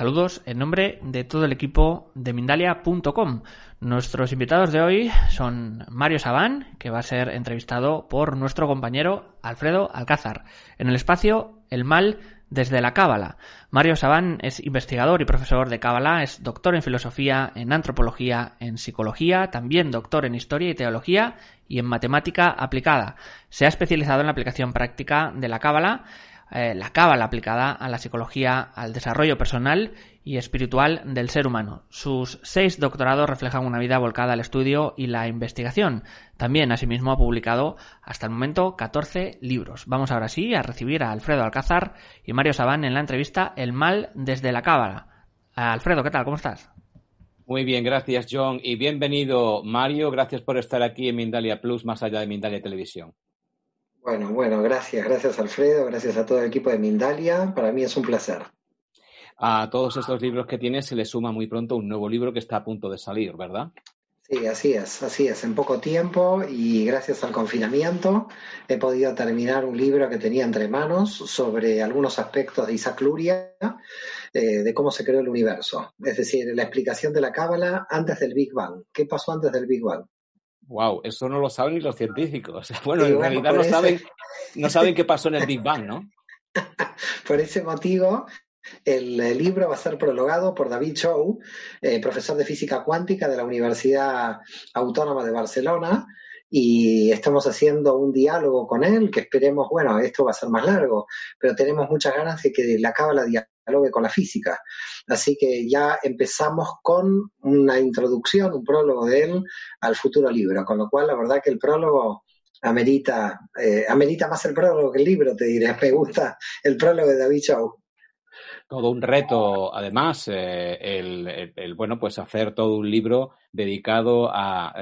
Saludos en nombre de todo el equipo de Mindalia.com. Nuestros invitados de hoy son Mario Sabán, que va a ser entrevistado por nuestro compañero Alfredo Alcázar, en el espacio El Mal desde la Cábala. Mario Sabán es investigador y profesor de Cábala, es doctor en filosofía, en antropología, en psicología, también doctor en historia y teología y en matemática aplicada. Se ha especializado en la aplicación práctica de la Cábala eh, la cábala aplicada a la psicología, al desarrollo personal y espiritual del ser humano. Sus seis doctorados reflejan una vida volcada al estudio y la investigación. También, asimismo, ha publicado hasta el momento 14 libros. Vamos ahora sí a recibir a Alfredo Alcázar y Mario Sabán en la entrevista El mal desde la cábala. Alfredo, ¿qué tal? ¿Cómo estás? Muy bien, gracias John y bienvenido Mario. Gracias por estar aquí en Mindalia Plus, más allá de Mindalia Televisión. Bueno, bueno, gracias, gracias Alfredo, gracias a todo el equipo de Mindalia. Para mí es un placer. A todos estos libros que tienes se le suma muy pronto un nuevo libro que está a punto de salir, ¿verdad? Sí, así es, así es. En poco tiempo y gracias al confinamiento he podido terminar un libro que tenía entre manos sobre algunos aspectos de Isaac Luria, eh, de cómo se creó el universo. Es decir, la explicación de la Cábala antes del Big Bang. ¿Qué pasó antes del Big Bang? Wow, eso no lo saben ni los científicos. Bueno, en realidad no saben, no saben qué pasó en el Big Bang, ¿no? por ese motivo, el, libro va a ser prologado por David Chow, eh, profesor de física cuántica de la Universidad Autónoma de Barcelona, y estamos haciendo un diálogo con él que esperemos, bueno, esto va a ser más largo, pero tenemos muchas ganas de que la cábala con la física. Así que ya empezamos con una introducción, un prólogo de él al futuro libro, con lo cual la verdad que el prólogo amerita, eh, amerita más el prólogo que el libro, te diré. Me gusta el prólogo de David Chow. Todo un reto, además, eh, el, bueno, pues hacer todo un libro dedicado a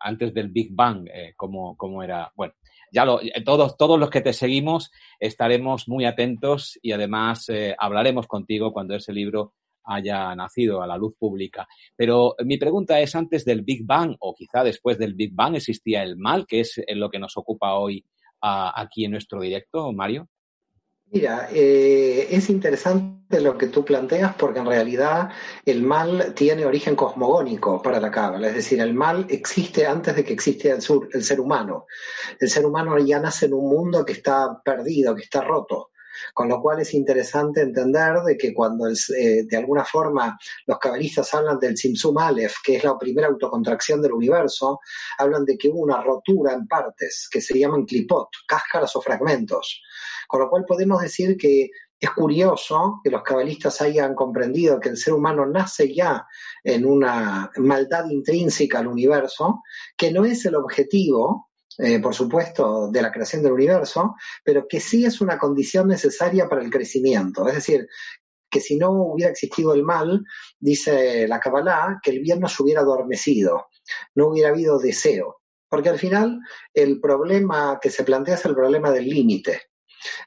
antes del Big Bang, eh, como, como era, bueno, ya lo, eh, todos, todos los que te seguimos estaremos muy atentos y además eh, hablaremos contigo cuando ese libro haya nacido a la luz pública. Pero mi pregunta es, antes del Big Bang o quizá después del Big Bang existía el mal, que es lo que nos ocupa hoy aquí en nuestro directo, Mario. Mira, eh, es interesante lo que tú planteas porque en realidad el mal tiene origen cosmogónico para la cábala, es decir, el mal existe antes de que exista el, el ser humano. El ser humano ya nace en un mundo que está perdido, que está roto. Con lo cual es interesante entender de que cuando eh, de alguna forma los cabalistas hablan del Simsum Aleph, que es la primera autocontracción del universo, hablan de que hubo una rotura en partes que se llaman clipot, cáscaras o fragmentos. Con lo cual podemos decir que es curioso que los cabalistas hayan comprendido que el ser humano nace ya en una maldad intrínseca al universo, que no es el objetivo, eh, por supuesto, de la creación del universo, pero que sí es una condición necesaria para el crecimiento. Es decir, que si no hubiera existido el mal, dice la Kabbalah, que el bien no se hubiera adormecido, no hubiera habido deseo. Porque al final el problema que se plantea es el problema del límite.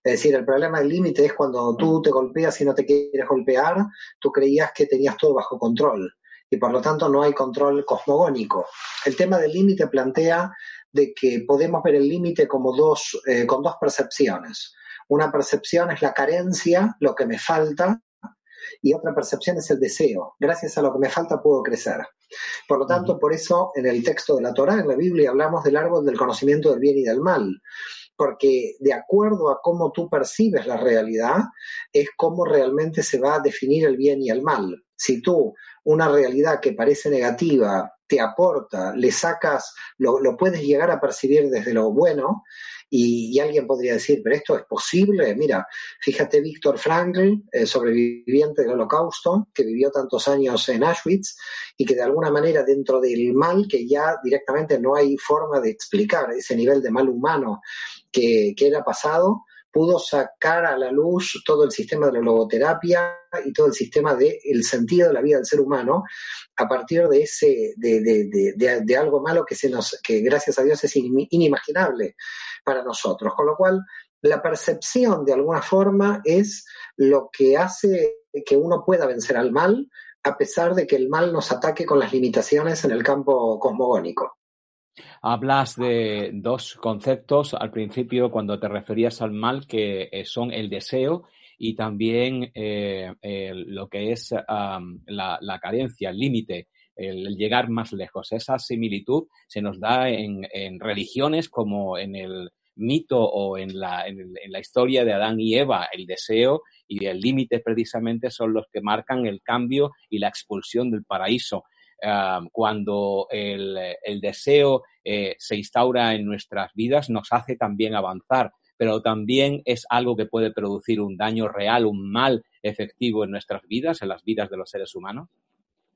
Es decir, el problema del límite es cuando tú te golpeas y no te quieres golpear, tú creías que tenías todo bajo control y por lo tanto no hay control cosmogónico. El tema del límite plantea de que podemos ver el límite como dos, eh, con dos percepciones. Una percepción es la carencia, lo que me falta, y otra percepción es el deseo. Gracias a lo que me falta puedo crecer. Por lo tanto, por eso en el texto de la Torah, en la Biblia, hablamos del árbol del conocimiento del bien y del mal porque de acuerdo a cómo tú percibes la realidad, es cómo realmente se va a definir el bien y el mal. Si tú una realidad que parece negativa te aporta, le sacas, lo, puedes llegar a percibir desde lo bueno, Y, alguien podría decir, pero esto es posible. Mira, fíjate Víctor Frankl, eh, sobreviviente del holocausto, que vivió tantos años en Auschwitz y que de alguna manera dentro del mal, que ya directamente no hay forma de explicar ese nivel de mal humano que, que era pasado, pudo sacar a la luz todo el sistema de la logoterapia y todo el sistema del el sentido de la vida del ser humano a partir de ese de, de, de, algo malo que se nos que gracias a Dios es inimaginable para nosotros. Con lo cual la percepción de alguna forma es lo que hace que uno pueda vencer al mal a pesar de que el mal nos ataque con las limitaciones en el campo cosmogónico hablas de dos conceptos al principio cuando te referías al mal, que eh, son el deseo y también eh, lo que es la, carencia, el límite, el, llegar más lejos. Esa similitud se nos da en, religiones como en el mito o en la, en la historia de Adán y Eva, el deseo y el límite precisamente son los que marcan el cambio y la expulsión del paraíso cuando el, deseo eh, se instaura en nuestras vidas, nos hace también avanzar, pero también es algo que puede producir un daño real, un mal efectivo en nuestras vidas, en las vidas de los seres humanos.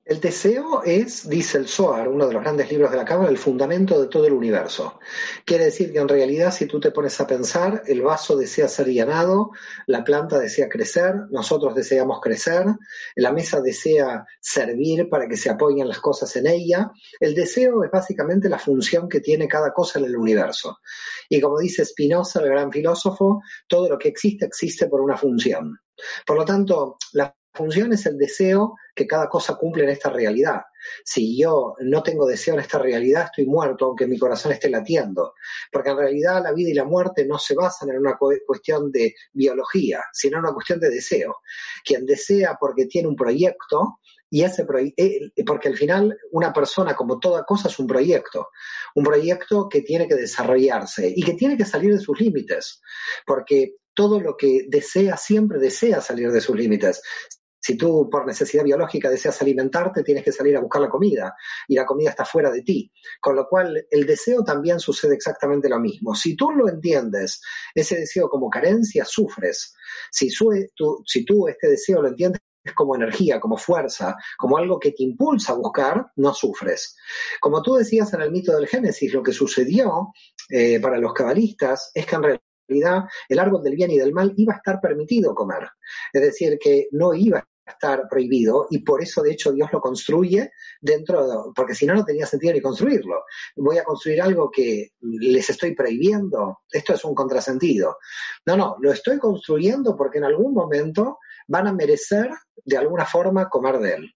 El deseo es, dice el Zohar, uno de los grandes libros de la Cábala, el fundamento de todo el universo. Quiere decir que en realidad, si tú te pones a pensar, el vaso desea ser llenado, la planta desea crecer, nosotros deseamos crecer, la mesa desea servir para que se apoyen las cosas en ella. El deseo es básicamente la función que tiene cada cosa en el universo. Y como dice Spinoza, el gran filósofo, todo lo que existe existe por una función. Por lo tanto, la función es el deseo que cada cosa cumple en esta realidad. Si yo no tengo deseo en esta realidad, estoy muerto, aunque mi corazón esté latiendo. Porque en realidad la vida y la muerte no se basan en una cuestión de biología, sino en una cuestión de deseo. Quien desea porque tiene un proyecto, y ese eh, porque al final una persona como toda cosa es un proyecto, un proyecto que tiene que desarrollarse y que tiene que salir de sus límites, porque todo lo que desea siempre desea salir de sus límites. Si tú por necesidad biológica deseas alimentarte, tienes que salir a buscar la comida y la comida está fuera de ti. Con lo cual, el deseo también sucede exactamente lo mismo. Si tú lo entiendes, ese deseo como carencia, sufres. Si, tú, este deseo lo entiendes como energía, como fuerza, como algo que te impulsa a buscar, no sufres. Como tú decías en el mito del Génesis, lo que sucedió eh, para los cabalistas es que en realidad el árbol del bien y del mal iba a estar permitido comer. Es decir, que no iba estar prohibido y por eso de hecho Dios lo construye dentro, de, porque si no no tenía sentido ni construirlo. Voy a construir algo que les estoy prohibiendo, esto es un contrasentido. No, no, lo estoy construyendo porque en algún momento van a merecer de alguna forma comer de él.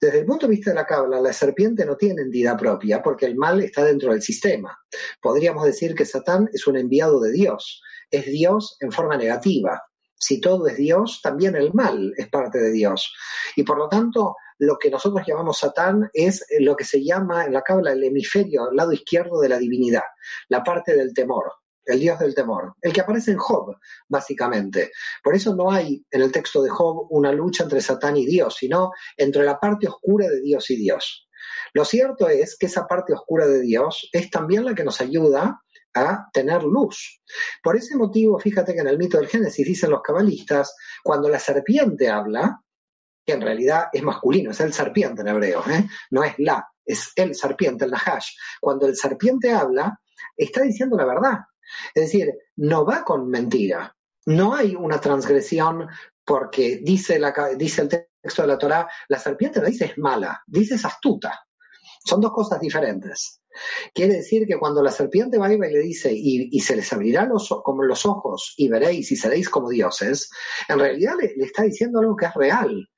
Desde el punto de vista de la cabla, la serpiente no tiene entidad propia porque el mal está dentro del sistema. Podríamos decir que Satán es un enviado de Dios, es Dios en forma negativa si todo es Dios, también el mal es parte de Dios. Y por lo tanto, lo que nosotros llamamos Satán es lo que se llama en la cábala el hemisferio, el lado izquierdo de la divinidad, la parte del temor, el Dios del temor, el que aparece en Job, básicamente. Por eso no hay en el texto de Job una lucha entre Satán y Dios, sino entre la parte oscura de Dios y Dios. Lo cierto es que esa parte oscura de Dios es también la que nos ayuda a tener luz. Por ese motivo, fíjate que en el mito del Génesis dicen los cabalistas, cuando la serpiente habla, que en realidad es masculino, es el serpiente en hebreo, ¿eh? no es la, es el serpiente, el nahash. Cuando el serpiente habla, está diciendo la verdad. Es decir, no va con mentira. No hay una transgresión porque dice, la, dice el texto de la Torah, la serpiente no dice es mala, dice es astuta. Son dos cosas diferentes. Quiere decir que cuando la serpiente va y le dice, y, se les abrirá los, como los ojos y veréis y seréis como dioses, en realidad le, le está diciendo algo que es real,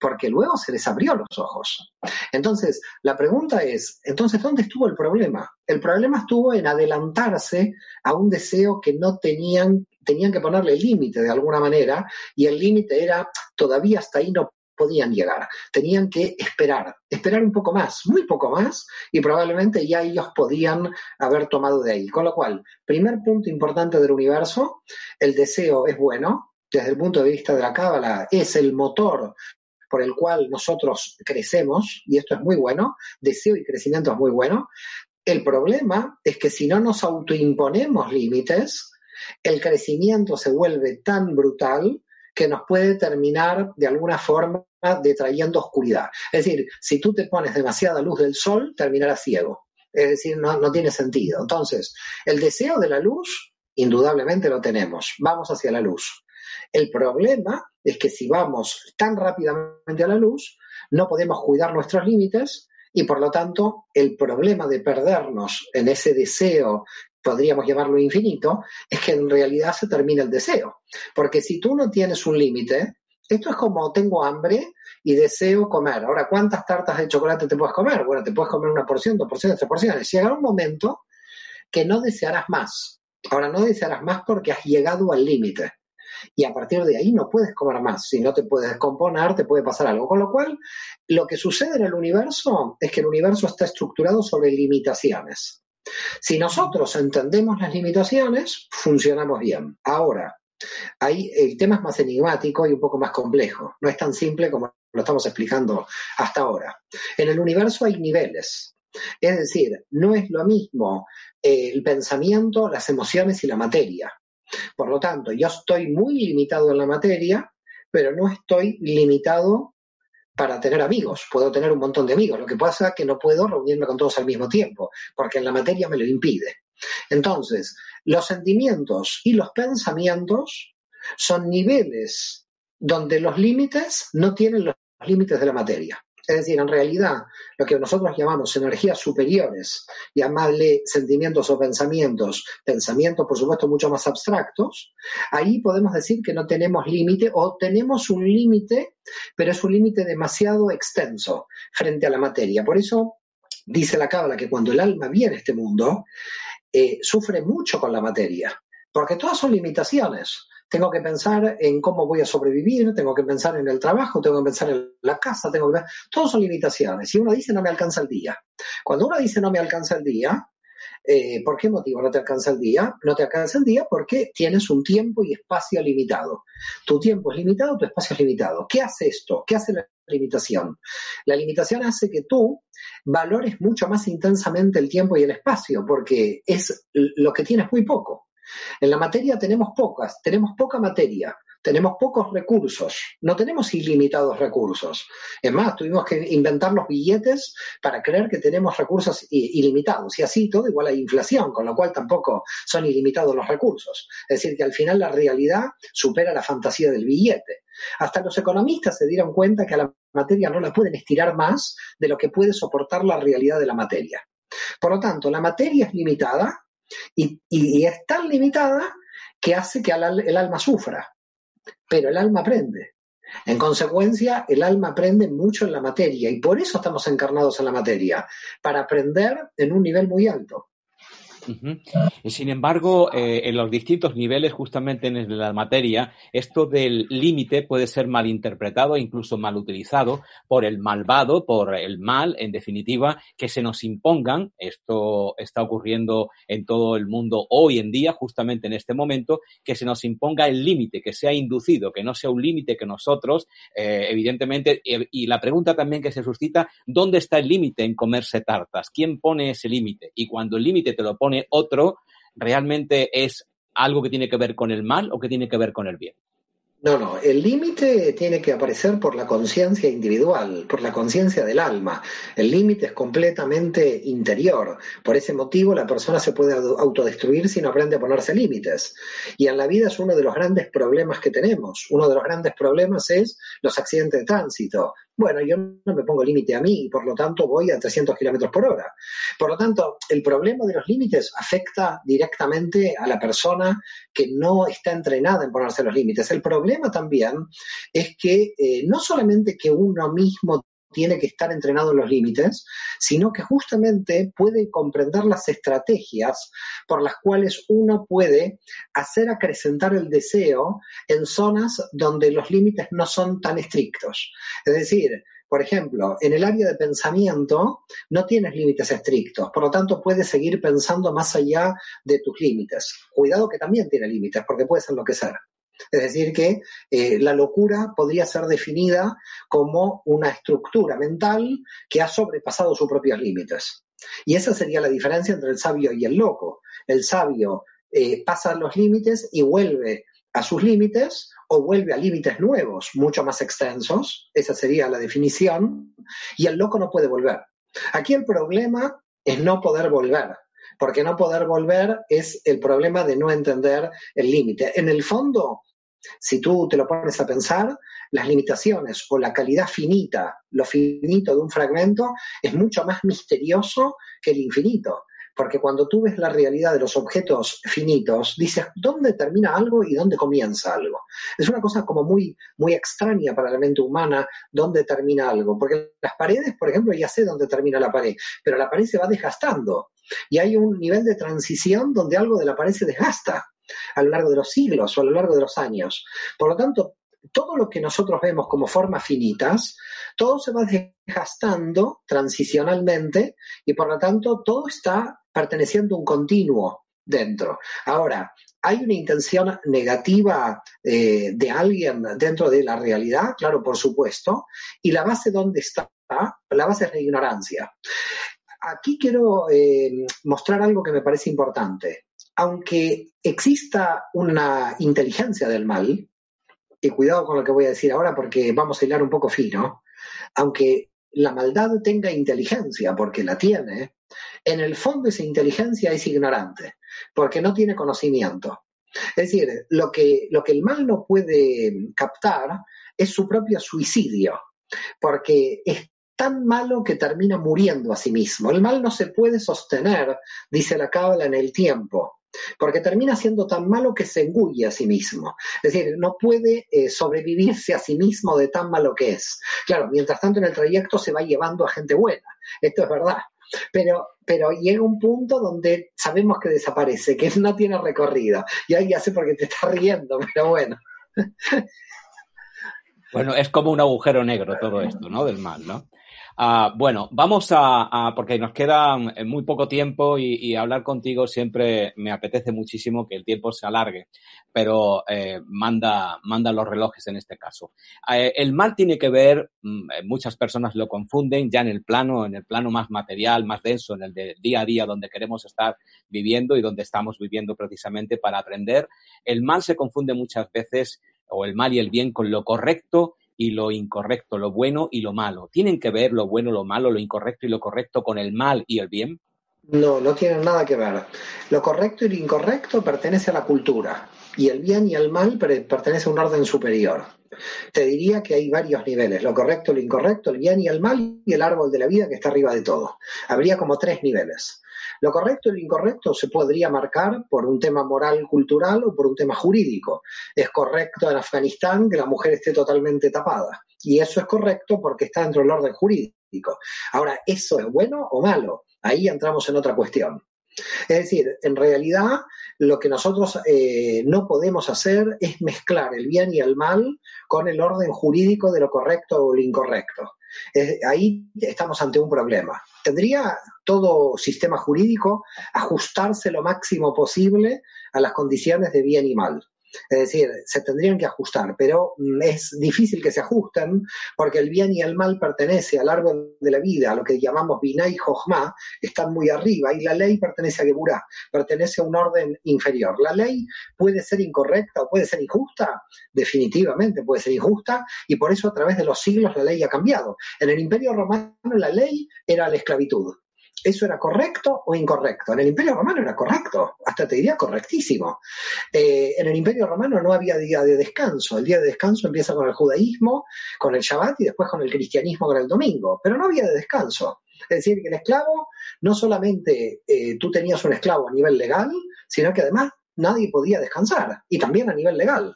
porque luego se les abrió los ojos. Entonces, la pregunta es, entonces, ¿dónde estuvo el problema? El problema estuvo en adelantarse a un deseo que no tenían, tenían que ponerle límite de alguna manera, y el límite era, todavía hasta ahí no podían llegar. Tenían que esperar, esperar un poco más, muy poco más, y probablemente ya ellos podían haber tomado de ahí. Con lo cual, primer punto importante del universo, el deseo es bueno, desde el punto de vista de la cábala, es el motor por el cual nosotros crecemos, y esto es muy bueno, deseo y crecimiento es muy bueno. El problema es que si no nos autoimponemos límites, el crecimiento se vuelve tan brutal que nos puede terminar de alguna forma detrayendo oscuridad. Es decir, si tú te pones demasiada luz del sol, terminarás ciego. Es decir, no, no tiene sentido. Entonces, el deseo de la luz, indudablemente lo tenemos. Vamos hacia la luz. El problema es que si vamos tan rápidamente a la luz, no podemos cuidar nuestros límites y por lo tanto el problema de perdernos en ese deseo podríamos llamarlo infinito, es que en realidad se termina el deseo. Porque si tú no tienes un límite, esto es como tengo hambre y deseo comer. Ahora, ¿cuántas tartas de chocolate te puedes comer? Bueno, te puedes comer una porción, dos porciones, tres porciones. Llegará un momento que no desearás más. Ahora, no desearás más porque has llegado al límite. Y a partir de ahí no puedes comer más. Si no te puedes componer, te puede pasar algo. Con lo cual, lo que sucede en el universo es que el universo está estructurado sobre limitaciones. Si nosotros entendemos las limitaciones, funcionamos bien. Ahora, ahí el tema es más enigmático y un poco más complejo. No es tan simple como lo estamos explicando hasta ahora. En el universo hay niveles. Es decir, no es lo mismo eh, el pensamiento, las emociones y la materia. Por lo tanto, yo estoy muy limitado en la materia, pero no estoy limitado para tener amigos. Puedo tener un montón de amigos. Lo que pasa es que no puedo reunirme con todos al mismo tiempo, porque en la materia me lo impide. Entonces, los sentimientos y los pensamientos son niveles donde los límites no tienen los límites de la materia. Es decir, en realidad, lo que nosotros llamamos energías superiores, llamarle sentimientos o pensamientos, pensamientos por supuesto mucho más abstractos, ahí podemos decir que no tenemos límite o tenemos un límite, pero es un límite demasiado extenso frente a la materia. Por eso dice la Cábala que cuando el alma viene a este mundo, eh, sufre mucho con la materia, porque todas son limitaciones tengo que pensar en cómo voy a sobrevivir, tengo que pensar en el trabajo, tengo que pensar en la casa, tengo que todos son limitaciones. Si uno dice no me alcanza el día, cuando uno dice no me alcanza el día, eh, ¿por qué motivo no te alcanza el día? No te alcanza el día porque tienes un tiempo y espacio limitado. Tu tiempo es limitado, tu espacio es limitado. ¿Qué hace esto? ¿Qué hace la limitación? La limitación hace que tú valores mucho más intensamente el tiempo y el espacio porque es lo que tienes muy poco. En la materia tenemos pocas, tenemos poca materia, tenemos pocos recursos, no tenemos ilimitados recursos. Es más, tuvimos que inventar los billetes para creer que tenemos recursos ilimitados. Y así todo igual hay inflación, con lo cual tampoco son ilimitados los recursos. Es decir, que al final la realidad supera la fantasía del billete. Hasta los economistas se dieron cuenta que a la materia no la pueden estirar más de lo que puede soportar la realidad de la materia. Por lo tanto, la materia es limitada, y, es tan limitada que hace que el alma sufra, pero el alma aprende. En consecuencia, el alma aprende mucho en la materia y por eso estamos encarnados en la materia, para aprender en un nivel muy alto. Sin embargo, eh, en los distintos niveles, justamente en la materia, esto del límite puede ser malinterpretado e incluso mal utilizado por el malvado, por el mal, en definitiva, que se nos impongan. Esto está ocurriendo en todo el mundo hoy en día, justamente en este momento, que se nos imponga el límite, que sea inducido, que no sea un límite que nosotros, eh, evidentemente, y la pregunta también que se suscita, ¿dónde está el límite en comerse tartas? ¿Quién pone ese límite? Y cuando el límite te lo pone otro, realmente es algo que tiene que ver con el mal o que tiene que ver con el bien. No, no, el límite tiene que aparecer por la conciencia individual, por la conciencia del alma. El límite es completamente interior. Por ese motivo la persona se puede autodestruir si no aprende a ponerse límites. Y en la vida es uno de los grandes problemas que tenemos. Uno de los grandes problemas es los accidentes de tránsito bueno, yo no me pongo límite a mí y por lo tanto voy a 300 kilómetros por hora. Por lo tanto, el problema de los límites afecta directamente a la persona que no está entrenada en ponerse los límites. El problema también es que eh, no solamente que uno mismo tiene que estar entrenado en los límites, sino que justamente puede comprender las estrategias por las cuales uno puede hacer acrecentar el deseo en zonas donde los límites no son tan estrictos. Es decir, por ejemplo, en el área de pensamiento no tienes límites estrictos, por lo tanto puedes seguir pensando más allá de tus límites. Cuidado que también tiene límites, porque puedes enloquecer. Es decir, que eh, la locura podría ser definida como una estructura mental que ha sobrepasado sus propios límites. Y esa sería la diferencia entre el sabio y el loco. El sabio eh, pasa los límites y vuelve a sus límites o vuelve a límites nuevos, mucho más extensos, esa sería la definición, y el loco no puede volver. Aquí el problema es no poder volver, porque no poder volver es el problema de no entender el límite. En el fondo, si tú te lo pones a pensar, las limitaciones o la calidad finita, lo finito de un fragmento, es mucho más misterioso que el infinito. Porque cuando tú ves la realidad de los objetos finitos, dices, ¿dónde termina algo y dónde comienza algo? Es una cosa como muy, muy extraña para la mente humana, dónde termina algo. Porque las paredes, por ejemplo, ya sé dónde termina la pared, pero la pared se va desgastando. Y hay un nivel de transición donde algo de la pared se desgasta a lo largo de los siglos o a lo largo de los años. Por lo tanto, todo lo que nosotros vemos como formas finitas, todo se va desgastando transicionalmente y por lo tanto todo está perteneciendo a un continuo dentro. Ahora, ¿hay una intención negativa eh, de alguien dentro de la realidad? Claro, por supuesto. ¿Y la base dónde está? La base es la ignorancia. Aquí quiero eh, mostrar algo que me parece importante. Aunque exista una inteligencia del mal, y cuidado con lo que voy a decir ahora porque vamos a hilar un poco fino, aunque la maldad tenga inteligencia, porque la tiene, en el fondo esa inteligencia es ignorante, porque no tiene conocimiento. Es decir, lo que, lo que el mal no puede captar es su propio suicidio, porque es tan malo que termina muriendo a sí mismo. El mal no se puede sostener, dice la cábala, en el tiempo porque termina siendo tan malo que se engulle a sí mismo. Es decir, no puede eh, sobrevivirse a sí mismo de tan malo que es. Claro, mientras tanto en el trayecto se va llevando a gente buena, esto es verdad. Pero, pero llega un punto donde sabemos que desaparece, que no tiene recorrido. Y ahí ya sé por qué te estás riendo, pero bueno. Bueno, es como un agujero negro todo esto, ¿no? Del mal, ¿no? Ah, bueno, vamos a, porque nos queda eh, muy poco tiempo y, hablar contigo siempre me apetece muchísimo que el tiempo se alargue, pero eh, manda, manda los relojes en este caso. Eh, el mal tiene que ver, mm, muchas personas lo confunden ya en el plano, en el plano más material, más denso, en el de día a día donde queremos estar viviendo y donde estamos viviendo precisamente para aprender. El mal se confunde muchas veces, o el mal y el bien, con lo correcto y lo incorrecto, lo bueno y lo malo. ¿Tienen que ver lo bueno, lo malo, lo incorrecto y lo correcto con el mal y el bien? No, no tienen nada que ver. Lo correcto y lo incorrecto pertenece a la cultura y el bien y el mal pertenece a un orden superior. Te diría que hay varios niveles, lo correcto, lo incorrecto, el bien y el mal y el árbol de la vida que está arriba de todo. Habría como tres niveles. Lo correcto y lo incorrecto se podría marcar por un tema moral cultural o por un tema jurídico. Es correcto en Afganistán que la mujer esté totalmente tapada. Y eso es correcto porque está dentro del orden jurídico. Ahora, ¿eso es bueno o malo? Ahí entramos en otra cuestión. Es decir, en realidad lo que nosotros eh, no podemos hacer es mezclar el bien y el mal con el orden jurídico de lo correcto o lo incorrecto ahí estamos ante un problema. ¿Tendría todo sistema jurídico ajustarse lo máximo posible a las condiciones de bien y mal? Es decir, se tendrían que ajustar, pero mm, es difícil que se ajusten porque el bien y el mal pertenece al árbol de la vida, a lo que llamamos Binah y Jochma, están muy arriba, y la ley pertenece a Geburah, pertenece a un orden inferior. La ley puede ser incorrecta o puede ser injusta, definitivamente puede ser injusta, y por eso a través de los siglos la ley ha cambiado. En el Imperio Romano la ley era la esclavitud. ¿Eso era correcto o incorrecto? En el Imperio Romano era correcto, hasta te diría correctísimo. Eh, en el Imperio Romano no había día de descanso. El día de descanso empieza con el judaísmo, con el Shabbat y después con el cristianismo con el domingo. Pero no había de descanso. Es decir, que el esclavo, no solamente eh, tú tenías un esclavo a nivel legal, sino que además nadie podía descansar, y también a nivel legal.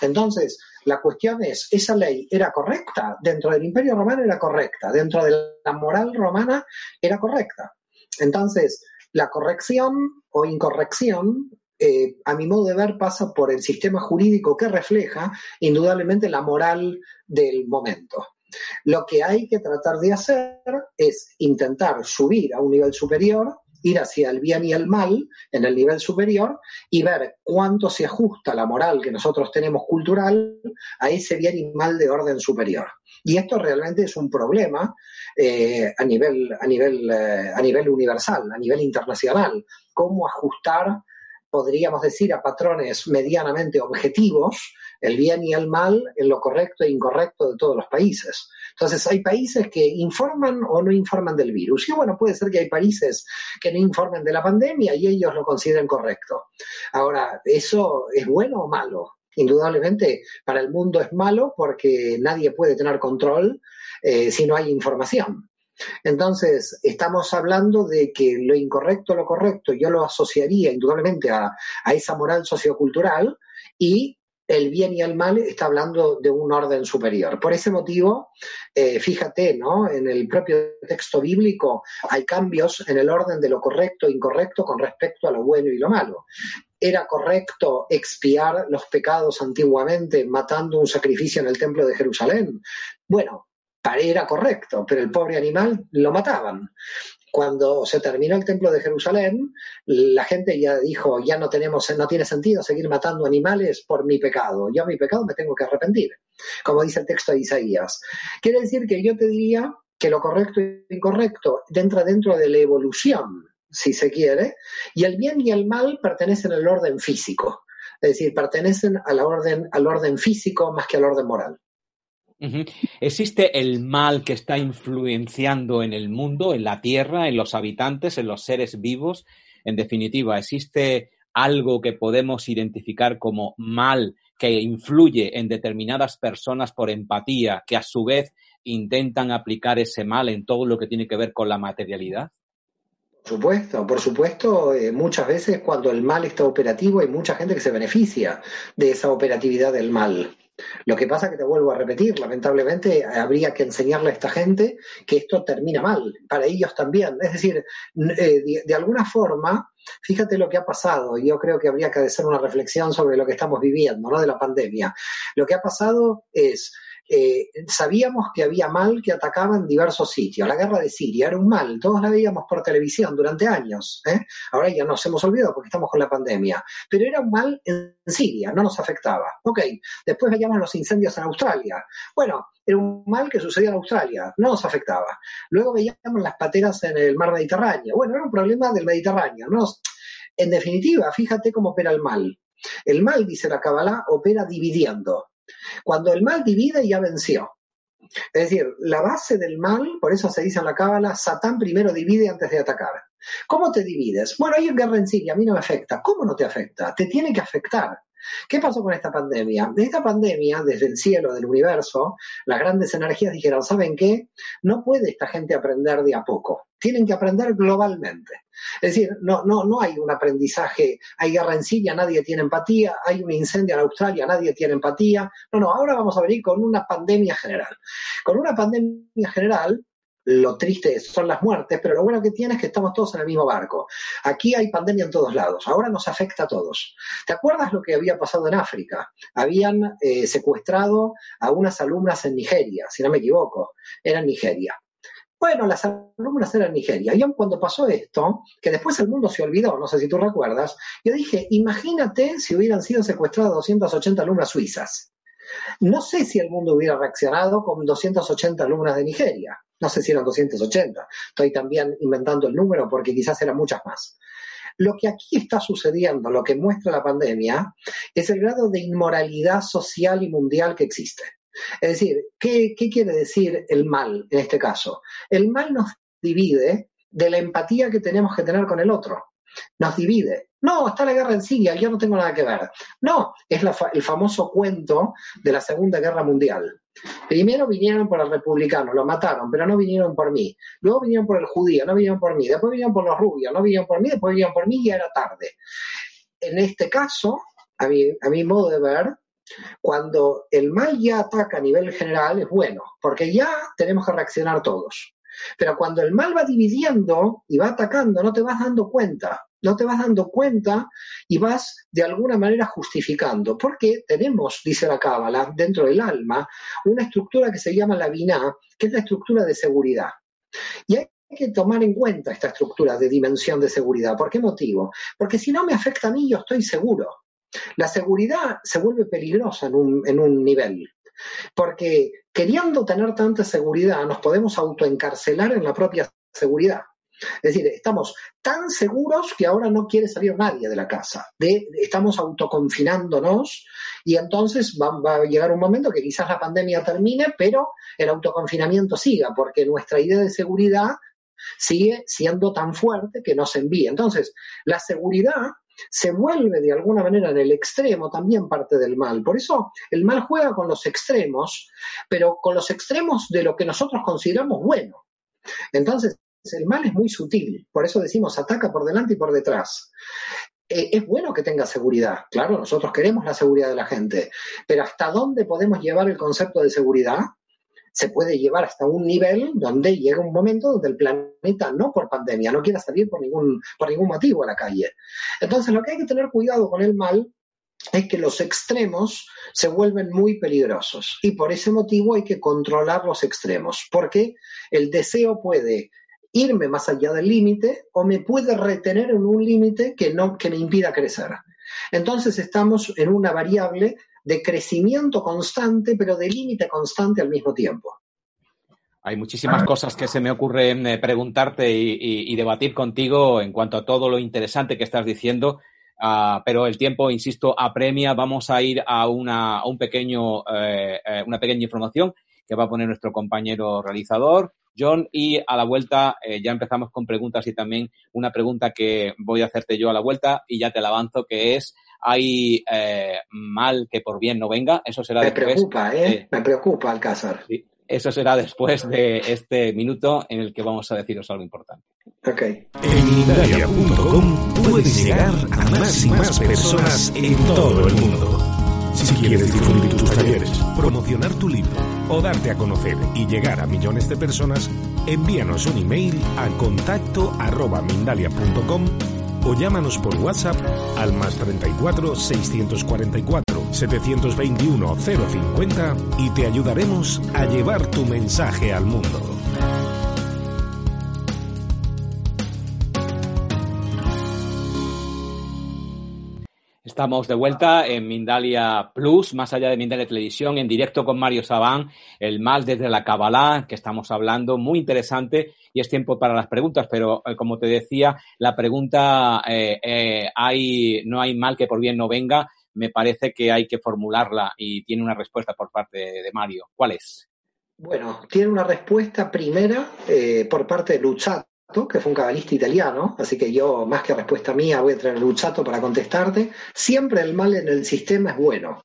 Entonces, la cuestión es, ¿esa ley era correcta? Dentro del Imperio Romano era correcta, dentro de la moral romana era correcta. Entonces, la corrección o incorrección, eh, a mi modo de ver, pasa por el sistema jurídico que refleja indudablemente la moral del momento. Lo que hay que tratar de hacer es intentar subir a un nivel superior ir hacia el bien y el mal en el nivel superior y ver cuánto se ajusta la moral que nosotros tenemos cultural a ese bien y mal de orden superior. Y esto realmente es un problema eh, a, nivel, a, nivel, eh, a nivel universal, a nivel internacional. Cómo ajustar podríamos decir, a patrones medianamente objetivos, el bien y el mal en lo correcto e incorrecto de todos los países. Entonces, hay países que informan o no informan del virus. Y bueno, puede ser que hay países que no informen de la pandemia y ellos lo consideren correcto. Ahora, ¿eso es bueno o malo? Indudablemente, para el mundo es malo porque nadie puede tener control eh, si no hay información. Entonces, estamos hablando de que lo incorrecto, lo correcto, yo lo asociaría indudablemente a, esa moral sociocultural y el bien y el mal está hablando de un orden superior. Por ese motivo, eh, fíjate, ¿no? En el propio texto bíblico hay cambios en el orden de lo correcto e incorrecto con respecto a lo bueno y lo malo. ¿Era correcto expiar los pecados antiguamente matando un sacrificio en el templo de Jerusalén? Bueno, era correcto, pero el pobre animal lo mataban. Cuando se terminó el templo de Jerusalén, la gente ya dijo, ya no tenemos, no tiene sentido seguir matando animales por mi pecado. Yo mi pecado me tengo que arrepentir, como dice el texto de Isaías. Quiere decir que yo te diría que lo correcto e incorrecto entra dentro de la evolución, si se quiere, y el bien y el mal pertenecen al orden físico. Es decir, pertenecen a la orden, al orden físico más que al orden moral. ¿Existe el mal que está influenciando en el mundo, en la Tierra, en los habitantes, en los seres vivos? En definitiva, ¿existe algo que podemos identificar como mal que influye en determinadas personas por empatía, que a su vez intentan aplicar ese mal en todo lo que tiene que ver con la materialidad? Por supuesto, por supuesto, eh, muchas veces cuando el mal está operativo hay mucha gente que se beneficia de esa operatividad del mal. Lo que pasa que te vuelvo a repetir, lamentablemente habría que enseñarle a esta gente que esto termina mal, para ellos también. Es decir, eh, de, alguna forma, fíjate lo que ha pasado, yo creo que habría que hacer una reflexión sobre lo que estamos viviendo, ¿no? De la pandemia. Lo que ha pasado es eh, sabíamos que había mal que atacaba en diversos sitios. La guerra de Siria era un mal, todos la veíamos por televisión durante años. ¿eh? Ahora ya nos hemos olvidado porque estamos con la pandemia. Pero era un mal en Siria, no nos afectaba. Ok, después veíamos los incendios en Australia. Bueno, era un mal que sucedía en Australia, no nos afectaba. Luego veíamos las pateras en el mar Mediterráneo. Bueno, era un problema del Mediterráneo. ¿no? En definitiva, fíjate cómo opera el mal. El mal, dice la Kabbalah, opera dividiendo. Cuando el mal divide, ya venció. Es decir, la base del mal, por eso se dice en la cábala, Satán primero divide antes de atacar. ¿Cómo te divides? Bueno, hay guerra en Siria, a mí no me afecta. ¿Cómo no te afecta? Te tiene que afectar. ¿Qué pasó con esta pandemia? De esta pandemia, desde el cielo, del universo, las grandes energías dijeron, ¿saben qué? No puede esta gente aprender de a poco. Tienen que aprender globalmente. Es decir, no, no, no hay un aprendizaje, hay guerra en Siria, nadie tiene empatía, hay un incendio en Australia, nadie tiene empatía. No, no, ahora vamos a venir con una pandemia general. Con una pandemia general, lo triste son las muertes, pero lo bueno que tiene es que estamos todos en el mismo barco. Aquí hay pandemia en todos lados, ahora nos afecta a todos. ¿Te acuerdas lo que había pasado en África? Habían eh, secuestrado a unas alumnas en Nigeria, si no me equivoco, era en Nigeria. Bueno, las alumnas eran Nigeria. Y cuando pasó esto, que después el mundo se olvidó, no sé si tú recuerdas, yo dije, imagínate si hubieran sido secuestradas 280 alumnas suizas. No sé si el mundo hubiera reaccionado con 280 alumnas de Nigeria. No sé si eran 280. Estoy también inventando el número porque quizás eran muchas más. Lo que aquí está sucediendo, lo que muestra la pandemia, es el grado de inmoralidad social y mundial que existe. Es decir, ¿qué, ¿qué, quiere decir el mal en este caso? El mal nos divide de la empatía que tenemos que tener con el otro. Nos divide. No, está la guerra en Siria, yo no tengo nada que ver. No, es el famoso cuento de la Segunda Guerra Mundial. Primero vinieron por el republicano, lo mataron, pero no vinieron por mí. Luego vinieron por el judío, no vinieron por mí. Después vinieron por los rubios, no vinieron por mí, después vinieron por mí y era tarde. En este caso, a mi modo de ver, cuando el mal ya ataca a nivel general es bueno, porque ya tenemos que reaccionar todos. Pero cuando el mal va dividiendo y va atacando, no te vas dando cuenta no te vas dando cuenta y vas de alguna manera justificando. Porque tenemos, dice la Cábala, dentro del alma, una estructura que se llama la Binah, que es la estructura de seguridad. Y hay que tomar en cuenta esta estructura de dimensión de seguridad. ¿Por qué motivo? Porque si no me afecta a mí, yo estoy seguro. La seguridad se vuelve peligrosa en un, en un nivel. Porque queriendo tener tanta seguridad, nos podemos autoencarcelar en la propia seguridad. Es decir, estamos tan seguros que ahora no quiere salir nadie de la casa. estamos autoconfinándonos y entonces va, va, a llegar un momento que quizás la pandemia termine, pero el autoconfinamiento siga, porque nuestra idea de seguridad sigue siendo tan fuerte que nos envía. Entonces, la seguridad se vuelve de alguna manera en el extremo también parte del mal. Por eso el mal juega con los extremos, pero con los extremos de lo que nosotros consideramos bueno. Entonces, el mal es muy sutil, por eso decimos ataca por delante y por detrás. Eh, es bueno que tenga seguridad, claro, nosotros queremos la seguridad de la gente, pero ¿hasta dónde podemos llevar el concepto de seguridad? Se puede llevar hasta un nivel donde llega un momento donde el planeta, no por pandemia, no quiera salir por ningún, por ningún motivo a la calle. Entonces, lo que hay que tener cuidado con el mal es que los extremos se vuelven muy peligrosos y por ese motivo hay que controlar los extremos, porque el deseo puede irme más allá del límite o me puede retener en un límite que, no, que me impida crecer. Entonces estamos en una variable de crecimiento constante, pero de límite constante al mismo tiempo. Hay muchísimas cosas que se me ocurren eh, preguntarte y, debatir contigo en cuanto a todo lo interesante que estás diciendo, ah, pero el tiempo, insisto, apremia. Vamos a ir a una, un pequeño, eh, eh, una pequeña información que va a poner nuestro compañero realizador, John, y a la vuelta ya empezamos con preguntas y también una pregunta que voy a hacerte yo a la vuelta y ya te la avanzo, que es hay mal que por bien no venga. Eso será Me después. preocupa, ¿eh? Me preocupa Alcázar. Sí, eso será después de este minuto en el que vamos a deciros algo importante. Ok. En Italia.com puedes llegar a más y más personas en todo el mundo. Si quieres difundir tus talleres, promocionar tu libro o darte a conocer y llegar a millones de personas, envíanos un email a contacto arroba mindalia.com o llámanos por WhatsApp al más 34 644 721 050 y te ayudaremos a llevar tu mensaje al mundo. Estamos de vuelta en Mindalia Plus, más allá de Mindalia Televisión, en directo con Mario Sabán, el mal desde la Kabbalah, que estamos hablando, muy interesante, y es tiempo para las preguntas, pero eh, como te decía, la pregunta, eh, eh, hay, no hay mal que por bien no venga, me parece que hay que formularla y tiene una respuesta por parte de, Mario. ¿Cuál es? Bueno, tiene una respuesta primera por parte de Luchato que fue un cabalista italiano, así que yo, más que respuesta mía, voy a traer Luchato para contestarte. Siempre el mal en el sistema es bueno,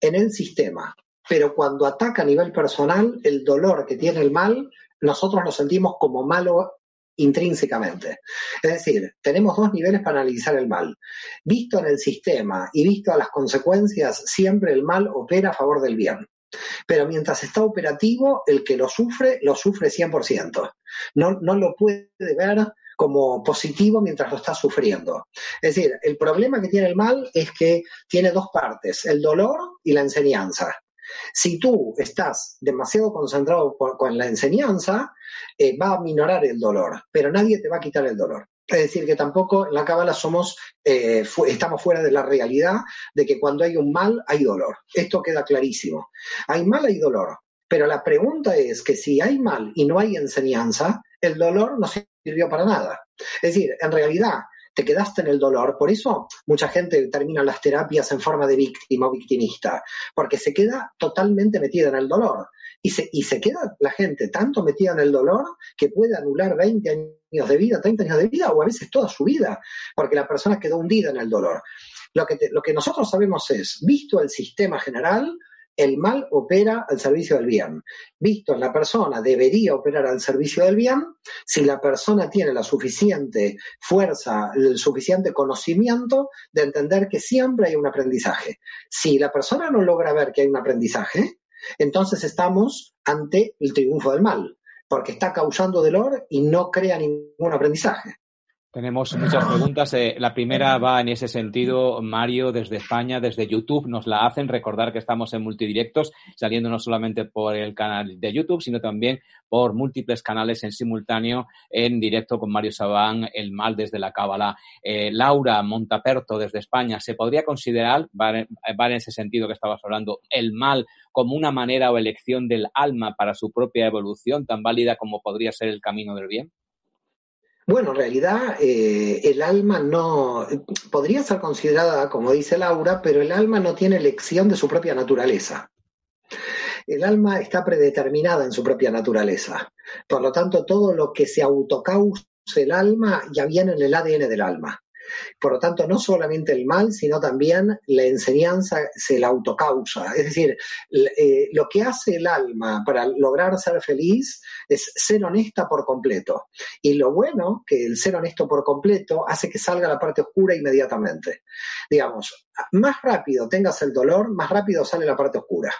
en el sistema, pero cuando ataca a nivel personal, el dolor que tiene el mal, nosotros lo sentimos como malo intrínsecamente. Es decir, tenemos dos niveles para analizar el mal. Visto en el sistema y visto a las consecuencias, siempre el mal opera a favor del bien. Pero mientras está operativo, el que lo sufre, lo sufre 100%. No, no lo puede ver como positivo mientras lo está sufriendo. Es decir, el problema que tiene el mal es que tiene dos partes, el dolor y la enseñanza. Si tú estás demasiado concentrado con la enseñanza, eh, va a minorar el dolor, pero nadie te va a quitar el dolor. Es decir, que tampoco en la cábala somos, eh, estamos fuera de la realidad de que cuando hay un mal hay dolor. Esto queda clarísimo. Hay mal, hay dolor. Pero la pregunta es que si hay mal y no hay enseñanza, el dolor no sirvió para nada. Es decir, en realidad te quedaste en el dolor. Por eso mucha gente termina las terapias en forma de víctima o victimista, porque se queda totalmente metida en el dolor. Y se, y se queda la gente tanto metida en el dolor que puede anular 20 años de vida, 30 años de vida o a veces toda su vida, porque la persona quedó hundida en el dolor. Lo que, lo que nosotros sabemos es, visto el sistema general, el mal opera al servicio del bien. Visto la persona, debería operar al servicio del bien si la persona tiene la suficiente fuerza, el suficiente conocimiento de entender que siempre hay un aprendizaje. Si la persona no logra ver que hay un aprendizaje, entonces estamos ante el triunfo del mal, porque está causando dolor y no crea ningún aprendizaje. Tenemos muchas preguntas. Eh, la primera va en ese sentido, Mario, desde España, desde YouTube, nos la hacen. Recordar que estamos en multidirectos, saliendo no solamente por el canal de YouTube, sino también por múltiples canales en simultáneo, en directo con Mario Sabán, El Mal desde la Cábala. Eh, Laura Montaperto, desde España, ¿se podría considerar, va en ese sentido que estabas hablando, el mal como una manera o elección del alma para su propia evolución, tan válida como podría ser el camino del bien? Bueno, en realidad eh, el alma no podría ser considerada, como dice Laura, pero el alma no tiene elección de su propia naturaleza. El alma está predeterminada en su propia naturaleza. Por lo tanto, todo lo que se autocausa el alma ya viene en el ADN del alma. Por lo tanto, no solamente el mal, sino también la enseñanza se la autocausa. Es decir, eh, lo que hace el alma para lograr ser feliz es ser honesta por completo. Y lo bueno que el ser honesto por completo hace que salga la parte oscura inmediatamente. Digamos, más rápido tengas el dolor, más rápido sale la parte oscura.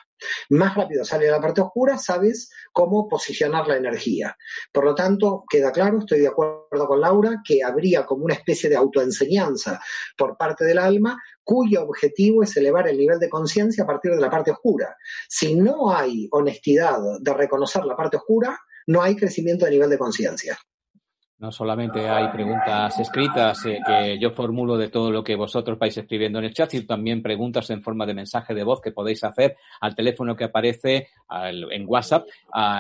Más rápido sale la parte oscura, sabes cómo posicionar la energía. Por lo tanto, queda claro, estoy de acuerdo con Laura, que habría como una especie de autoenseñanza por parte del alma cuyo objetivo es elevar el nivel de conciencia a partir de la parte oscura. Si no hay honestidad de reconocer la parte oscura, no hay crecimiento de nivel de conciencia. No solamente hay preguntas escritas eh, que yo formulo de todo lo que vosotros vais escribiendo en el chat, sino también preguntas en forma de mensaje de voz que podéis hacer al teléfono que aparece en WhatsApp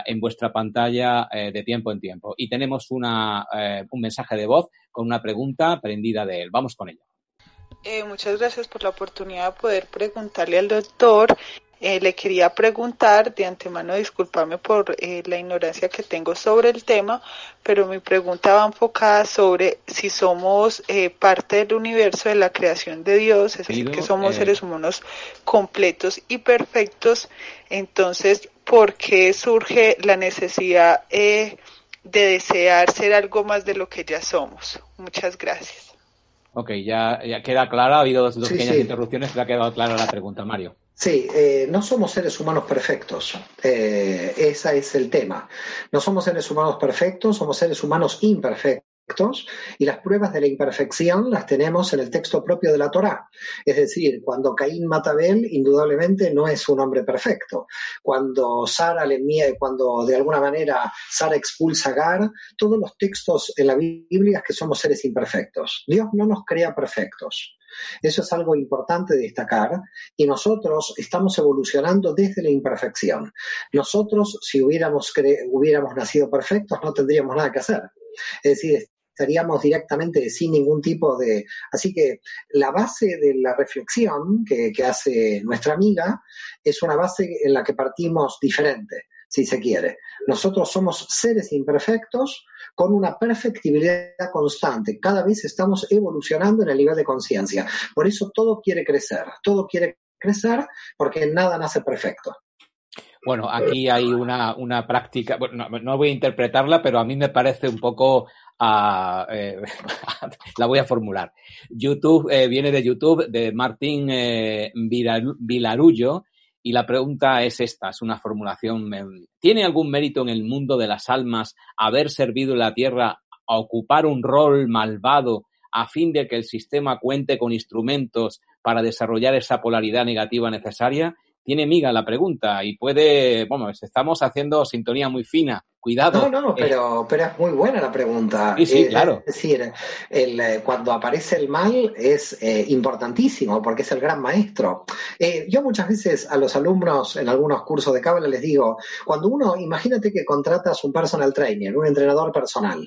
en vuestra pantalla eh, de tiempo en tiempo. Y tenemos una, eh, un mensaje de voz con una pregunta prendida de él. Vamos con ella. muchas gracias por la oportunidad de poder preguntarle al doctor eh, le quería preguntar, de antemano disculparme por eh, la ignorancia que tengo sobre el tema, pero mi pregunta va enfocada sobre si somos eh, parte del universo de la creación de Dios, es decir, que somos seres humanos completos y perfectos, entonces, ¿por qué surge la necesidad de desear ser algo más de lo que ya somos? Muchas gracias. Ok, ya, ya queda clara, ha habido dos, pequeñas interrupciones, pero ha quedado clara la pregunta, Mario. Sí, eh, no somos seres humanos perfectos. Eh, ese es el tema. No somos seres humanos perfectos, somos seres humanos imperfectos y las pruebas de la imperfección las tenemos en el texto propio de la Torá. Es decir, cuando Caín mata a Abel, indudablemente no es un hombre perfecto. Cuando Sara le cuando de alguna manera Sara expulsa a Agar, todos los textos en la Biblia es que somos seres imperfectos. Dios no nos crea perfectos. Eso es algo importante de destacar y nosotros estamos evolucionando desde la imperfección. Nosotros, si hubiéramos, hubiéramos nacido perfectos, no tendríamos nada que hacer. Es decir, estaríamos directamente sin ningún tipo de... Así que la base de la reflexión que, que hace nuestra amiga es una base en la que partimos diferente, si se quiere. Nosotros somos seres imperfectos con una perfectibilidad constante. Cada vez estamos evolucionando en el nivel de conciencia. Por eso todo quiere crecer, todo quiere crecer porque nada nace perfecto. Bueno, aquí hay una, práctica, bueno, no, voy a interpretarla, pero a mí me parece un poco, ah, eh, la voy a formular. YouTube eh, viene de YouTube, de Martín eh, Vilarullo, y la pregunta es esta, es una formulación. ¿Tiene algún mérito en el mundo de las almas haber servido en la Tierra a ocupar un rol malvado a fin de que el sistema cuente con instrumentos para desarrollar esa polaridad negativa necesaria? Tiene miga la pregunta y puede, bueno, estamos haciendo sintonía muy fina Cuidado. No, no, pero, pero es muy buena la pregunta. Sí, sí, claro. Es decir, el, eh, cuando aparece el mal es eh, importantísimo porque es el gran maestro. Eh, yo muchas veces a los alumnos en algunos cursos de cábala les digo, cuando uno, imagínate que contratas un personal trainer, un entrenador personal.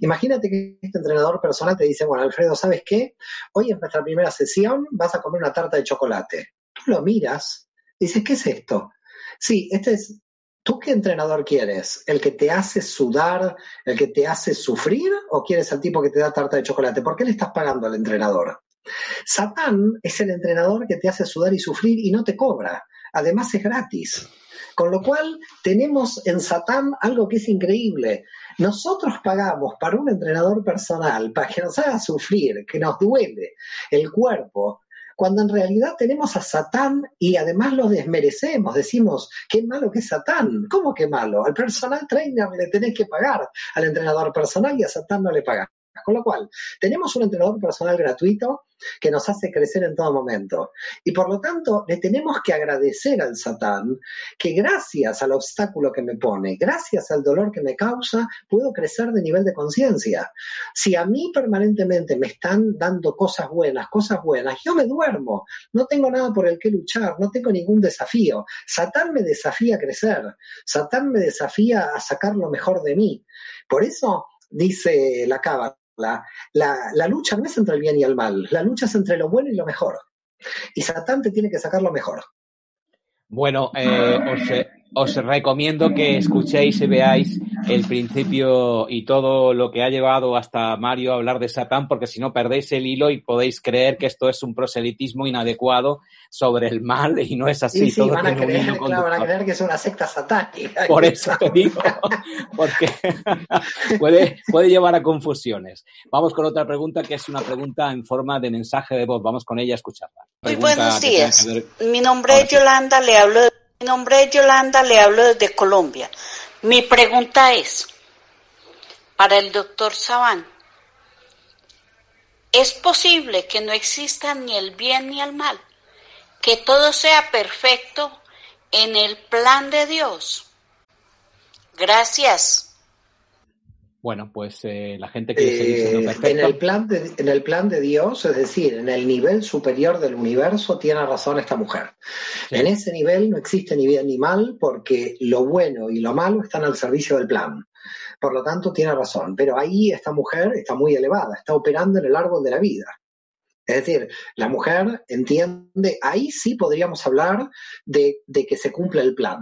Imagínate que este entrenador personal te dice, bueno, Alfredo, ¿sabes qué? Hoy en nuestra primera sesión vas a comer una tarta de chocolate. Tú lo miras, dices, ¿qué es esto? Sí, este es ¿Tú qué entrenador quieres? ¿El que te hace sudar, el que te hace sufrir o quieres al tipo que te da tarta de chocolate? ¿Por qué le estás pagando al entrenador? Satán es el entrenador que te hace sudar y sufrir y no te cobra. Además es gratis. Con lo cual tenemos en Satán algo que es increíble. Nosotros pagamos para un entrenador personal, para que nos haga sufrir, que nos duele el cuerpo, cuando en realidad tenemos a Satán y además lo desmerecemos, decimos, qué malo que es Satán, ¿cómo que malo? Al personal trainer le tenés que pagar, al entrenador personal y a Satán no le pagas. Con lo cual, tenemos un entrenador personal gratuito que nos hace crecer en todo momento. Y por lo tanto, le tenemos que agradecer al Satán que gracias al obstáculo que me pone, gracias al dolor que me causa, puedo crecer de nivel de conciencia. Si a mí permanentemente me están dando cosas buenas, cosas buenas, yo me duermo, no tengo nada por el que luchar, no tengo ningún desafío. Satán me desafía a crecer, Satán me desafía a sacar lo mejor de mí. Por eso dice la Cábala, la, lucha no es entre el bien y el mal, la lucha es entre lo bueno y lo mejor. Y Satán te tiene que sacar lo mejor. Bueno, eh, recomiendo que escuchéis y veáis el principio y todo lo que ha llevado hasta Mario a hablar de Satán, porque si no perdéis el hilo y podéis creer que esto es un proselitismo inadecuado sobre el mal y no es así. Sí, van, a creer, van a creer que es una secta satánica. Por eso te digo, porque puede, puede llevar a confusiones. Vamos con otra pregunta que es una pregunta en forma de mensaje de voz. Vamos con ella a escucharla. Muy buenos días. Mi nombre es Yolanda, le hablo, mi nombre es Yolanda, le hablo desde Colombia. Mi pregunta es, para el doctor Sabán, ¿es posible que no exista ni el bien ni el mal? que todo sea perfecto en el plan de Dios. Gracias. Bueno, pues eh, la gente que se eh, en el plan de, en el plan de Dios, es decir, en el nivel superior del universo, tiene razón esta mujer. En ese nivel no existe ni bien ni mal, porque lo bueno y lo malo están al servicio del plan. Por lo tanto, tiene razón. Pero ahí esta mujer está muy elevada, está operando en el árbol de la vida. Es decir, la mujer entiende, ahí sí podríamos hablar de, que se cumple el plan.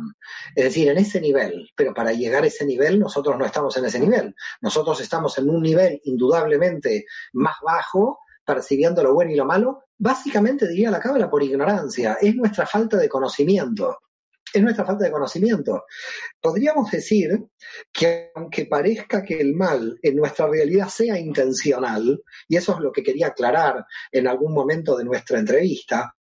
Es decir, en ese nivel, pero para llegar a ese nivel nosotros no estamos en ese nivel. Nosotros estamos en un nivel indudablemente más bajo, percibiendo lo bueno y lo malo. Básicamente diría la cábala por ignorancia, es nuestra falta de conocimiento es nuestra falta de conocimiento. Podríamos decir que aunque parezca que el mal en nuestra realidad sea intencional, y eso es lo que quería aclarar en algún momento de nuestra entrevista,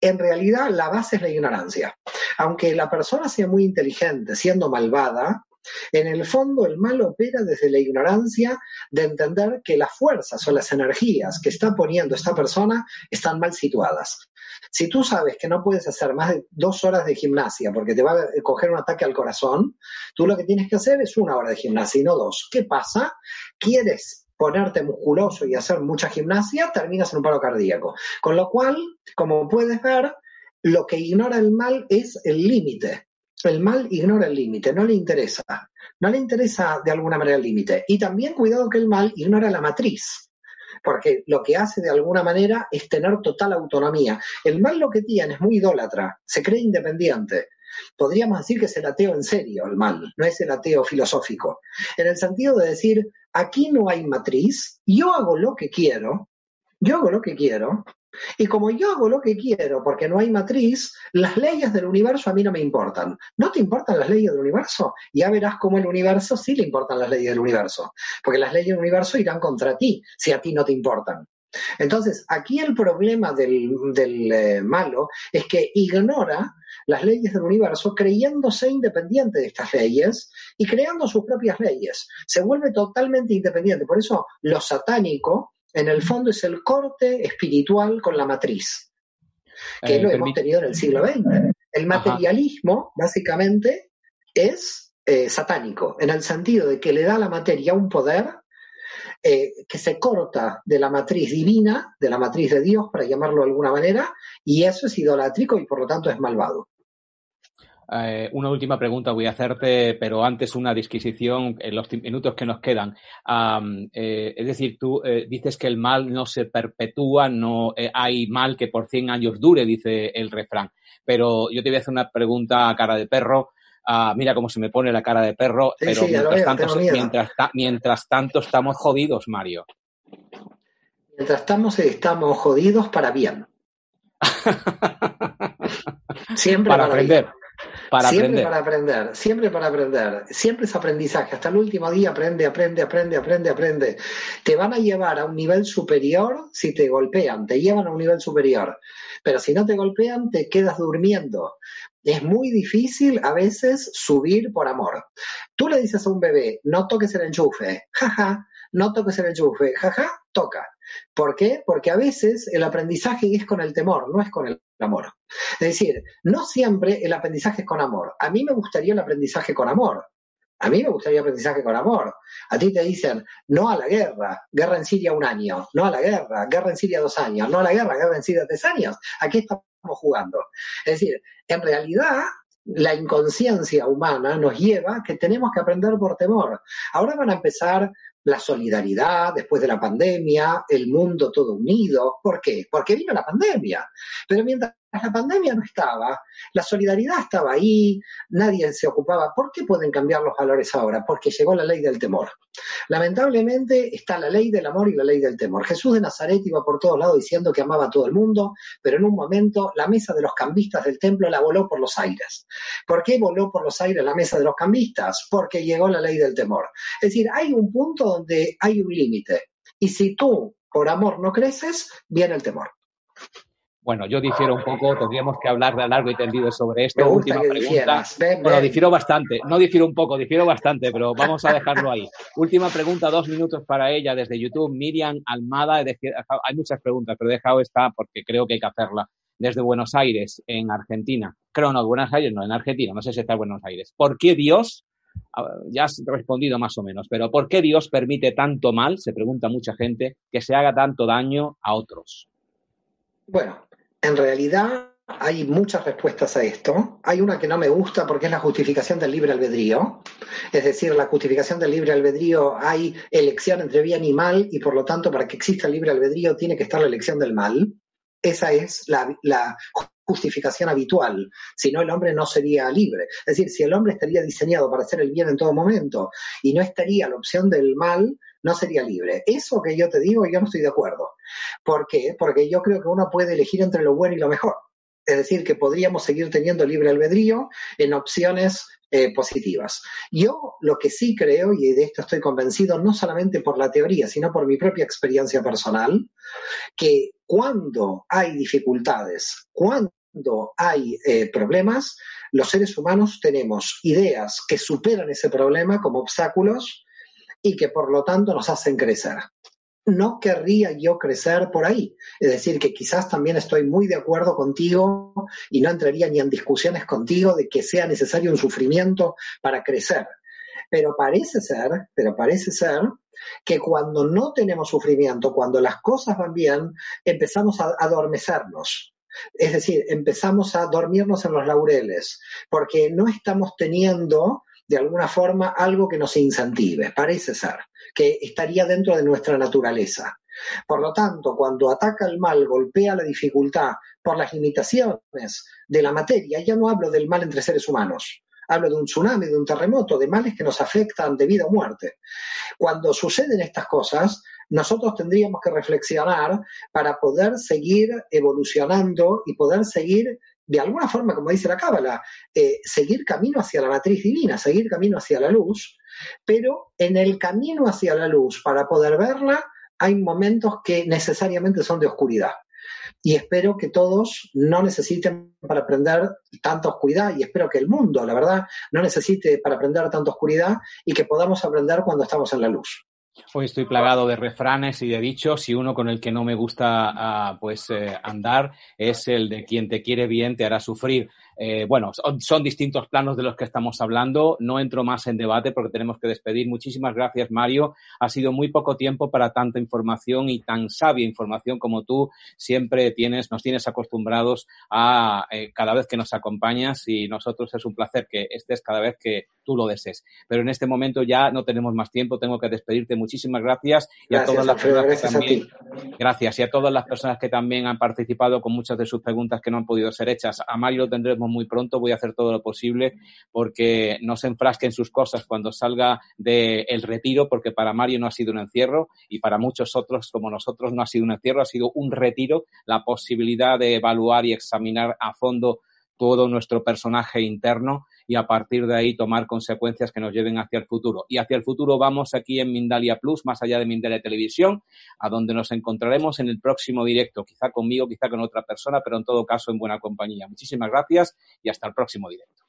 en realidad la base es la ignorancia. Aunque la persona sea muy inteligente, siendo malvada, en el fondo el mal opera desde la ignorancia de entender que las fuerzas o las energías que está poniendo esta persona están mal situadas. Si tú sabes que no puedes hacer más de dos horas de gimnasia porque te va a coger un ataque al corazón, tú lo que tienes que hacer es una hora de gimnasia y no dos. ¿Qué pasa? ¿Quieres ponerte musculoso y hacer mucha gimnasia? Terminas en un paro cardíaco. Con lo cual, como puedes ver, lo que ignora el mal es el límite. El mal ignora el límite, no le interesa. No le interesa de alguna manera el límite. Y también cuidado que el mal ignora la matriz porque lo que hace de alguna manera es tener total autonomía. El mal lo que tiene es muy idólatra, se cree independiente. Podríamos decir que es el ateo en serio, el mal, no es el ateo filosófico. En el sentido de decir, aquí no hay matriz, yo hago lo que quiero, yo hago lo que quiero, y como yo hago lo que quiero porque no hay matriz, las leyes del universo a mí no me importan. ¿No te importan las leyes del universo? Ya verás cómo el universo sí le importan las leyes del universo, porque las leyes del universo irán contra ti si a ti no te importan. Entonces, aquí el problema del, eh, malo es que ignora las leyes del universo creyéndose independiente de estas leyes y creando sus propias leyes. Se vuelve totalmente independiente. Por eso lo satánico en el fondo es el corte espiritual con la matriz, que eh, lo hemos tenido en el siglo XX. El materialismo, básicamente, es eh, satánico, en el sentido de que le da a la materia un poder eh, que se corta de la matriz divina, de la matriz de Dios, para llamarlo de alguna manera, y eso es idolátrico y por lo tanto es malvado. Eh, una última pregunta voy a hacerte, pero antes una disquisición en los minutos que nos quedan. Eh, es decir, tú eh, dices que el mal no se perpetúa, no hay mal que por 100 años dure, dice el refrán. Pero yo te voy a hacer una pregunta a cara de perro. Ah, mira cómo se me pone la cara de perro, pero mientras, tanto, mientras, tanto estamos jodidos, Mario. Mientras estamos, estamos jodidos para bien. Siempre para, aprender siempre para aprender, siempre para aprender, siempre es aprendizaje. Hasta el último día aprende, aprende, aprende, aprende, aprende. Te van a llevar a un nivel superior si te golpean, te llevan a un nivel superior. Pero si no te golpean, te quedas durmiendo. Es muy difícil a veces subir por amor. Tú le dices a un bebé, no toques el enchufe, jaja, no toques el enchufe, jaja, toca. ¿Por qué? Porque a veces el aprendizaje es con el temor, no es con el amor. Es decir, no siempre el aprendizaje es con amor. A mí me gustaría el aprendizaje con amor. A mí me gustaría el aprendizaje con amor. A ti te dicen, no a la guerra, guerra en Siria un año, no a la guerra, guerra en Siria dos años, no a la guerra, guerra en Siria tres años. Aquí estamos jugando. Es decir, en realidad la inconsciencia humana nos lleva que tenemos que aprender por temor. Ahora van a empezar la solidaridad después de la pandemia, el mundo todo unido. ¿Por qué? Porque vino la pandemia. Pero mientras la pandemia no estaba, la solidaridad estaba ahí, nadie se ocupaba. ¿Por qué pueden cambiar los valores ahora? Porque llegó la ley del temor. Lamentablemente está la ley del amor y la ley del temor. Jesús de Nazaret iba por todos lados diciendo que amaba a todo el mundo, pero en un momento la mesa de los cambistas del templo la voló por los aires. ¿Por qué voló por los aires la mesa de los cambistas? Porque llegó la ley del temor. Es decir, hay un punto donde hay un límite. Y si tú por amor no creces, viene el temor. Bueno, yo difiero un poco, tendríamos que hablar de largo y tendido sobre esto. Última pregunta. Bueno, difiero bastante, no difiero un poco, difiero bastante, pero vamos a dejarlo ahí. Última pregunta, dos minutos para ella desde YouTube. Miriam Almada, hay muchas preguntas, pero he dejado esta porque creo que hay que hacerla. Desde Buenos Aires, en Argentina. Creo no, Buenos Aires no, en Argentina, no sé si está en Buenos Aires. ¿Por qué Dios ya has respondido más o menos, pero ¿por qué Dios permite tanto mal, se pregunta mucha gente, que se haga tanto daño a otros? Bueno, en realidad hay muchas respuestas a esto. Hay una que no me gusta porque es la justificación del libre albedrío. Es decir, la justificación del libre albedrío hay elección entre bien y mal y por lo tanto para que exista el libre albedrío tiene que estar la elección del mal. Esa es la, la justificación habitual. Si no, el hombre no sería libre. Es decir, si el hombre estaría diseñado para hacer el bien en todo momento y no estaría la opción del mal, no sería libre. Eso que yo te digo, yo no estoy de acuerdo. ¿Por qué? Porque yo creo que uno puede elegir entre lo bueno y lo mejor. Es decir, que podríamos seguir teniendo libre albedrío en opciones eh, positivas. Yo lo que sí creo, y de esto estoy convencido, no solamente por la teoría, sino por mi propia experiencia personal, que cuando hay dificultades, cuando hay eh, problemas, los seres humanos tenemos ideas que superan ese problema como obstáculos y que por lo tanto nos hacen crecer no querría yo crecer por ahí. Es decir, que quizás también estoy muy de acuerdo contigo y no entraría ni en discusiones contigo de que sea necesario un sufrimiento para crecer. Pero parece ser, pero parece ser que cuando no tenemos sufrimiento, cuando las cosas van bien, empezamos a adormecernos. Es decir, empezamos a dormirnos en los laureles, porque no estamos teniendo de alguna forma algo que nos incentive, parece ser, que estaría dentro de nuestra naturaleza. Por lo tanto, cuando ataca el mal, golpea la dificultad por las limitaciones de la materia, ya no hablo del mal entre seres humanos, hablo de un tsunami, de un terremoto, de males que nos afectan de vida o muerte. Cuando suceden estas cosas, nosotros tendríamos que reflexionar para poder seguir evolucionando y poder seguir de alguna forma, como dice la Cábala, eh, seguir camino hacia la matriz divina, seguir camino hacia la luz, pero en el camino hacia la luz, para poder verla, hay momentos que necesariamente son de oscuridad. Y espero que todos no necesiten para aprender tanta oscuridad y espero que el mundo, la verdad, no necesite para aprender tanta oscuridad y que podamos aprender cuando estamos en la luz. Hoy estoy plagado de refranes y de dichos y uno con el que no me gusta ah, pues eh, andar es el de quien te quiere bien te hará sufrir. Eh, bueno, son, distintos planos de los que estamos hablando. No entro más en debate porque tenemos que despedir. Muchísimas gracias, Mario. Ha sido muy poco tiempo para tanta información y tan sabia información como tú siempre tienes, nos tienes acostumbrados a eh, cada vez que nos acompañas y nosotros es un placer que estés cada vez que tú lo desees. Pero en este momento ya no tenemos más tiempo. Tengo que despedirte. Muchísimas gracias y a todas las personas que también, gracias y a todas las personas que también han participado con muchas de sus preguntas que no han podido ser hechas. A Mario lo tendremos muy pronto, voy a hacer todo lo posible porque no se enfrasque en sus cosas cuando salga del retiro, porque para Mario no ha sido un encierro y para muchos otros como nosotros no ha sido un encierro, ha sido un retiro, la posibilidad de evaluar y examinar a fondo todo nuestro personaje interno y a partir de ahí tomar consecuencias que nos lleven hacia el futuro. Y hacia el futuro vamos aquí en Mindalia Plus, más allá de Mindalia Televisión, a donde nos encontraremos en el próximo directo, quizá conmigo, quizá con otra persona, pero en todo caso en buena compañía. Muchísimas gracias y hasta el próximo directo.